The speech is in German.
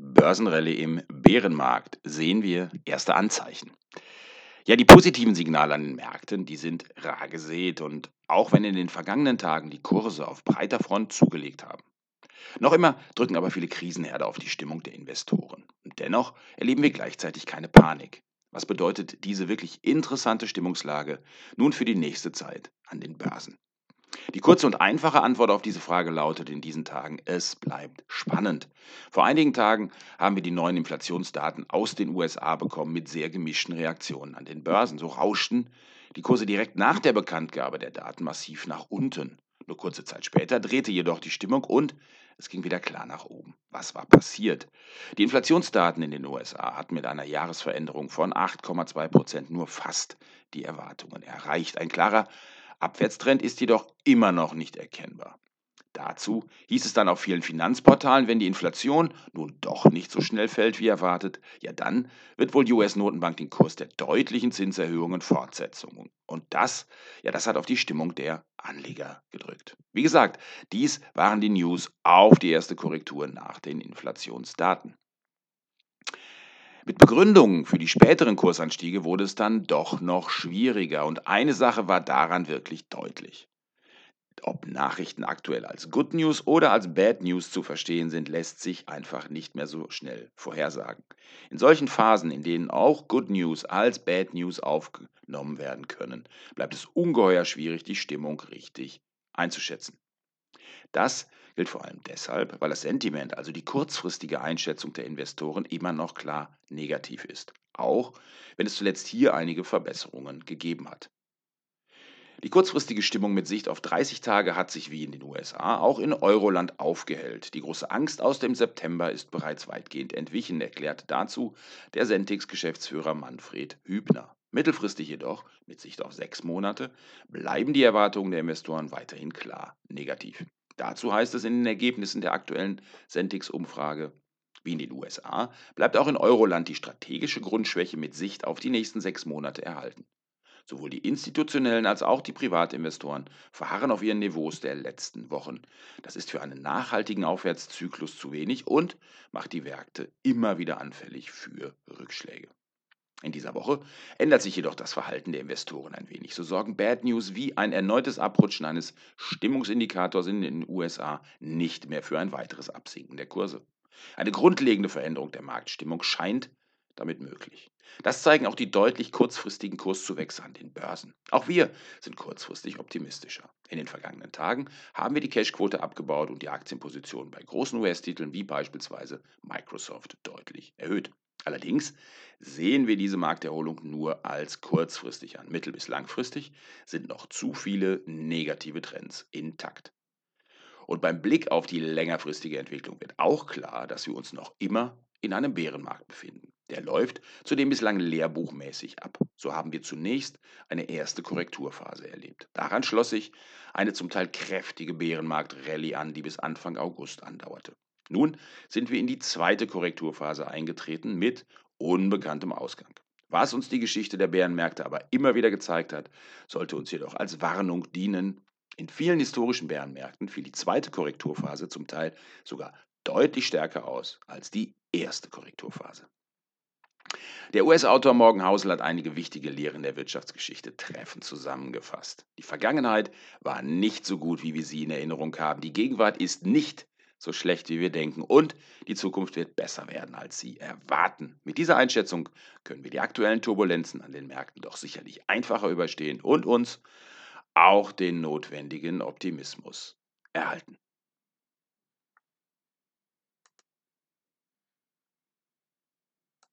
Börsenrallye im Bärenmarkt sehen wir erste Anzeichen. Ja, die positiven Signale an den Märkten, die sind rar gesät und auch wenn in den vergangenen Tagen die Kurse auf breiter Front zugelegt haben. Noch immer drücken aber viele Krisenherde auf die Stimmung der Investoren. Und dennoch erleben wir gleichzeitig keine Panik. Was bedeutet diese wirklich interessante Stimmungslage nun für die nächste Zeit an den Börsen? Die kurze und einfache Antwort auf diese Frage lautet in diesen Tagen, es bleibt spannend. Vor einigen Tagen haben wir die neuen Inflationsdaten aus den USA bekommen mit sehr gemischten Reaktionen an den Börsen. So rauschten die Kurse direkt nach der Bekanntgabe der Daten massiv nach unten. Nur kurze Zeit später drehte jedoch die Stimmung und es ging wieder klar nach oben. Was war passiert? Die Inflationsdaten in den USA hatten mit einer Jahresveränderung von 8,2 Prozent nur fast die Erwartungen erreicht. Ein klarer Abwärtstrend ist jedoch immer noch nicht erkennbar. Dazu hieß es dann auf vielen Finanzportalen, wenn die Inflation nun doch nicht so schnell fällt wie erwartet, ja dann wird wohl die US-Notenbank den Kurs der deutlichen Zinserhöhungen fortsetzen. Und das, ja, das hat auf die Stimmung der Anleger gedrückt. Wie gesagt, dies waren die News auf die erste Korrektur nach den Inflationsdaten. Mit Begründungen für die späteren Kursanstiege wurde es dann doch noch schwieriger und eine Sache war daran wirklich deutlich. Ob Nachrichten aktuell als Good News oder als Bad News zu verstehen sind, lässt sich einfach nicht mehr so schnell vorhersagen. In solchen Phasen, in denen auch Good News als Bad News aufgenommen werden können, bleibt es ungeheuer schwierig, die Stimmung richtig einzuschätzen. Das gilt vor allem deshalb, weil das Sentiment, also die kurzfristige Einschätzung der Investoren, immer noch klar negativ ist, auch wenn es zuletzt hier einige Verbesserungen gegeben hat. Die kurzfristige Stimmung mit Sicht auf 30 Tage hat sich wie in den USA auch in Euroland aufgehellt. Die große Angst aus dem September ist bereits weitgehend entwichen, erklärt dazu der Sentix-Geschäftsführer Manfred Hübner. Mittelfristig jedoch, mit Sicht auf sechs Monate, bleiben die Erwartungen der Investoren weiterhin klar negativ. Dazu heißt es in den Ergebnissen der aktuellen Sentix-Umfrage, wie in den USA, bleibt auch in Euroland die strategische Grundschwäche mit Sicht auf die nächsten sechs Monate erhalten. Sowohl die institutionellen als auch die Privatinvestoren verharren auf ihren Niveaus der letzten Wochen. Das ist für einen nachhaltigen Aufwärtszyklus zu wenig und macht die Märkte immer wieder anfällig für Rückschläge. In dieser Woche ändert sich jedoch das Verhalten der Investoren ein wenig. So sorgen Bad News wie ein erneutes Abrutschen eines Stimmungsindikators in den USA nicht mehr für ein weiteres Absinken der Kurse. Eine grundlegende Veränderung der Marktstimmung scheint damit möglich. Das zeigen auch die deutlich kurzfristigen Kurszuwächse an den Börsen. Auch wir sind kurzfristig optimistischer. In den vergangenen Tagen haben wir die Cashquote abgebaut und die Aktienpositionen bei großen US-Titeln wie beispielsweise Microsoft deutlich erhöht. Allerdings sehen wir diese Markterholung nur als kurzfristig an. Mittel- bis langfristig sind noch zu viele negative Trends intakt. Und beim Blick auf die längerfristige Entwicklung wird auch klar, dass wir uns noch immer in einem Bärenmarkt befinden. Der läuft zudem bislang lehrbuchmäßig ab. So haben wir zunächst eine erste Korrekturphase erlebt. Daran schloss sich eine zum Teil kräftige Bärenmarkt-Rallye an, die bis Anfang August andauerte. Nun sind wir in die zweite Korrekturphase eingetreten mit unbekanntem Ausgang. Was uns die Geschichte der Bärenmärkte aber immer wieder gezeigt hat, sollte uns jedoch als Warnung dienen. In vielen historischen Bärenmärkten fiel die zweite Korrekturphase zum Teil sogar deutlich stärker aus als die erste Korrekturphase. Der US-Autor Morgan Housel hat einige wichtige Lehren der Wirtschaftsgeschichte treffend zusammengefasst. Die Vergangenheit war nicht so gut, wie wir sie in Erinnerung haben. Die Gegenwart ist nicht so schlecht, wie wir denken. Und die Zukunft wird besser werden, als Sie erwarten. Mit dieser Einschätzung können wir die aktuellen Turbulenzen an den Märkten doch sicherlich einfacher überstehen und uns auch den notwendigen Optimismus erhalten.